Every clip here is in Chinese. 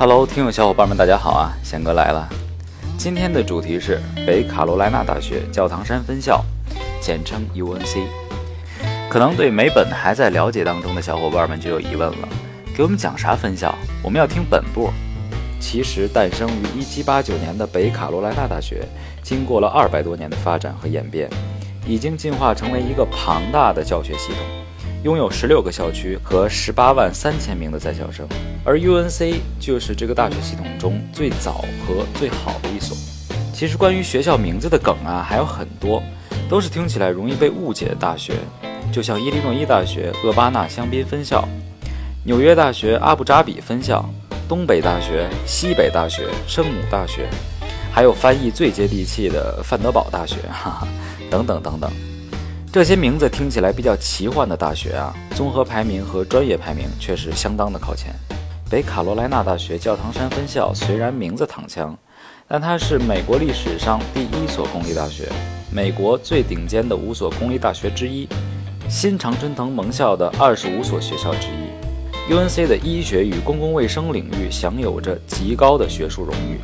Hello，听友小伙伴们，大家好啊！贤哥来了。今天的主题是北卡罗来纳大学教堂山分校，简称 UNC。可能对美本还在了解当中的小伙伴们就有疑问了：给我们讲啥分校？我们要听本部。其实，诞生于1789年的北卡罗来纳大学，经过了二百多年的发展和演变，已经进化成为一个庞大的教学系统。拥有十六个校区和十八万三千名的在校生，而 UNC 就是这个大学系统中最早和最好的一所。其实关于学校名字的梗啊还有很多，都是听起来容易被误解的大学，就像伊利诺伊大学厄巴纳香槟分校、纽约大学阿布扎比分校、东北大学、西北大学、圣母大学，还有翻译最接地气的范德堡大学，哈哈，等等等等。这些名字听起来比较奇幻的大学啊，综合排名和专业排名却是相当的靠前。北卡罗来纳大学教堂山分校虽然名字躺枪，但它是美国历史上第一所公立大学，美国最顶尖的五所公立大学之一，新常春藤盟校的二十五所学校之一。UNC 的医学与公共卫生领域享有着极高的学术荣誉。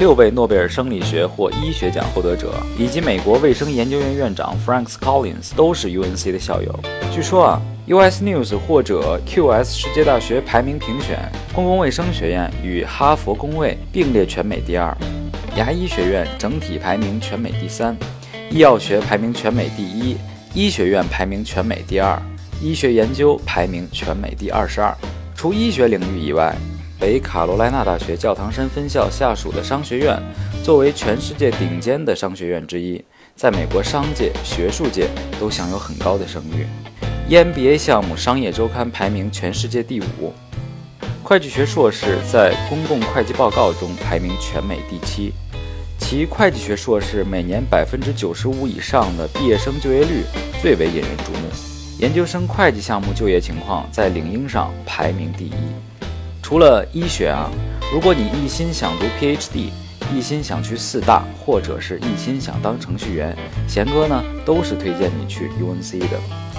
六位诺贝尔生理学或医学奖获得者，以及美国卫生研究院院长 Frank Collins 都是 UNC 的校友。据说啊，US News 或者 QS 世界大学排名评选，公共卫生学院与哈佛公卫并列全美第二，牙医学院整体排名全美第三，医药学排名全美第一，医学院排名全美第二，医学研究排名全美第二十二。除医学领域以外，北卡罗来纳大学教堂山分校下属的商学院，作为全世界顶尖的商学院之一，在美国商界、学术界都享有很高的声誉。EMBA 项目《商业周刊》排名全世界第五，会计学硕士在公共会计报告中排名全美第七，其会计学硕士每年百分之九十五以上的毕业生就业率最为引人瞩目。研究生会计项目就业情况在领英上排名第一。除了医学啊，如果你一心想读 PhD，一心想去四大，或者是一心想当程序员，贤哥呢都是推荐你去 UNC 的。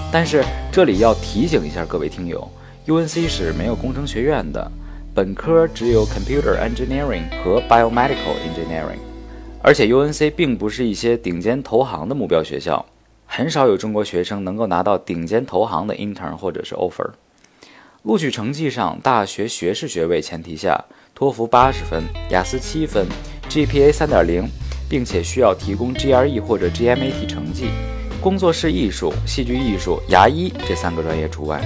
但是这里要提醒一下各位听友，UNC 是没有工程学院的，本科只有 Computer Engineering 和 Biomedical Engineering，而且 UNC 并不是一些顶尖投行的目标学校，很少有中国学生能够拿到顶尖投行的 intern 或者是 offer。录取成绩上，大学学士学位前提下，托福八十分，雅思七分，GPA 三点零，并且需要提供 GRE 或者 GMAT 成绩。工作室艺术、戏剧艺术、牙医这三个专业除外。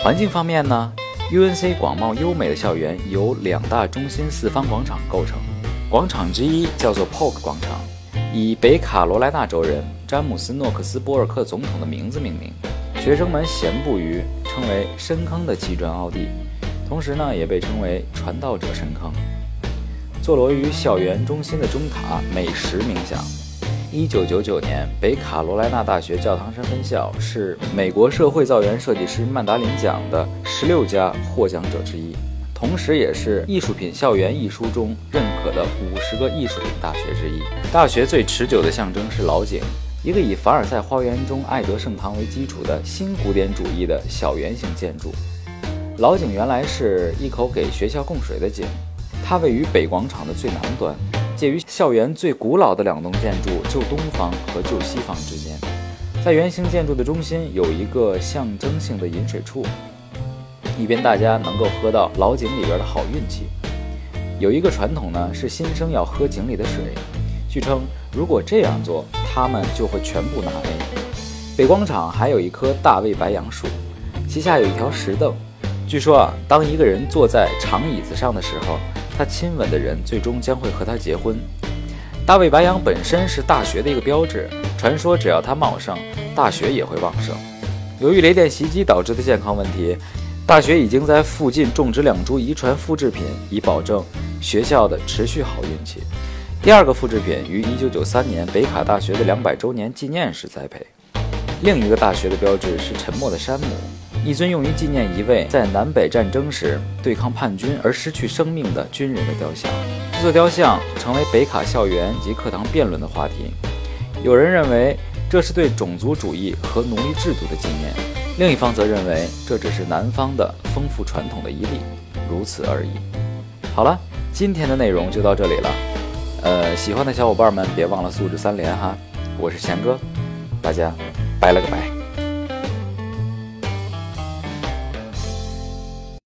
环境方面呢，UNC 广袤优美的校园由两大中心四方广场构成，广场之一叫做 Polk 广场，以北卡罗来纳州人詹姆斯·诺克斯·波尔克总统的名字命名。学生们闲步于称为深坑的基砖凹地，同时呢，也被称为传道者深坑。坐落于校园中心的钟塔每时冥想。一九九九年，北卡罗来纳大学教堂山分校是美国社会造园设计师曼达林奖的十六家获奖者之一，同时也是《艺术品校园》一书中认可的五十个艺术品大学之一。大学最持久的象征是老井。一个以凡尔赛花园中爱德圣堂为基础的新古典主义的小圆形建筑，老井原来是一口给学校供水的井，它位于北广场的最南端，介于校园最古老的两栋建筑旧东方和旧西方之间。在圆形建筑的中心有一个象征性的饮水处，以便大家能够喝到老井里边的好运气。有一个传统呢，是新生要喝井里的水，据称如果这样做。他们就会全部拿 A。北广场还有一棵大卫白杨树，旗下有一条石凳。据说啊，当一个人坐在长椅子上的时候，他亲吻的人最终将会和他结婚。大卫白杨本身是大学的一个标志，传说只要它茂盛，大学也会旺盛。由于雷电袭击导致的健康问题，大学已经在附近种植两株遗传复制品，以保证学校的持续好运气。第二个复制品于1993年北卡大学的200周年纪念时栽培。另一个大学的标志是沉默的山姆，一尊用于纪念一位在南北战争时对抗叛军而失去生命的军人的雕像。这座雕像成为北卡校园及课堂辩论的话题。有人认为这是对种族主义和奴隶制度的纪念，另一方则认为这只是南方的丰富传统的一例，如此而已。好了，今天的内容就到这里了。呃，喜欢的小伙伴们别忘了素质三连哈。我是贤哥，大家拜了个拜。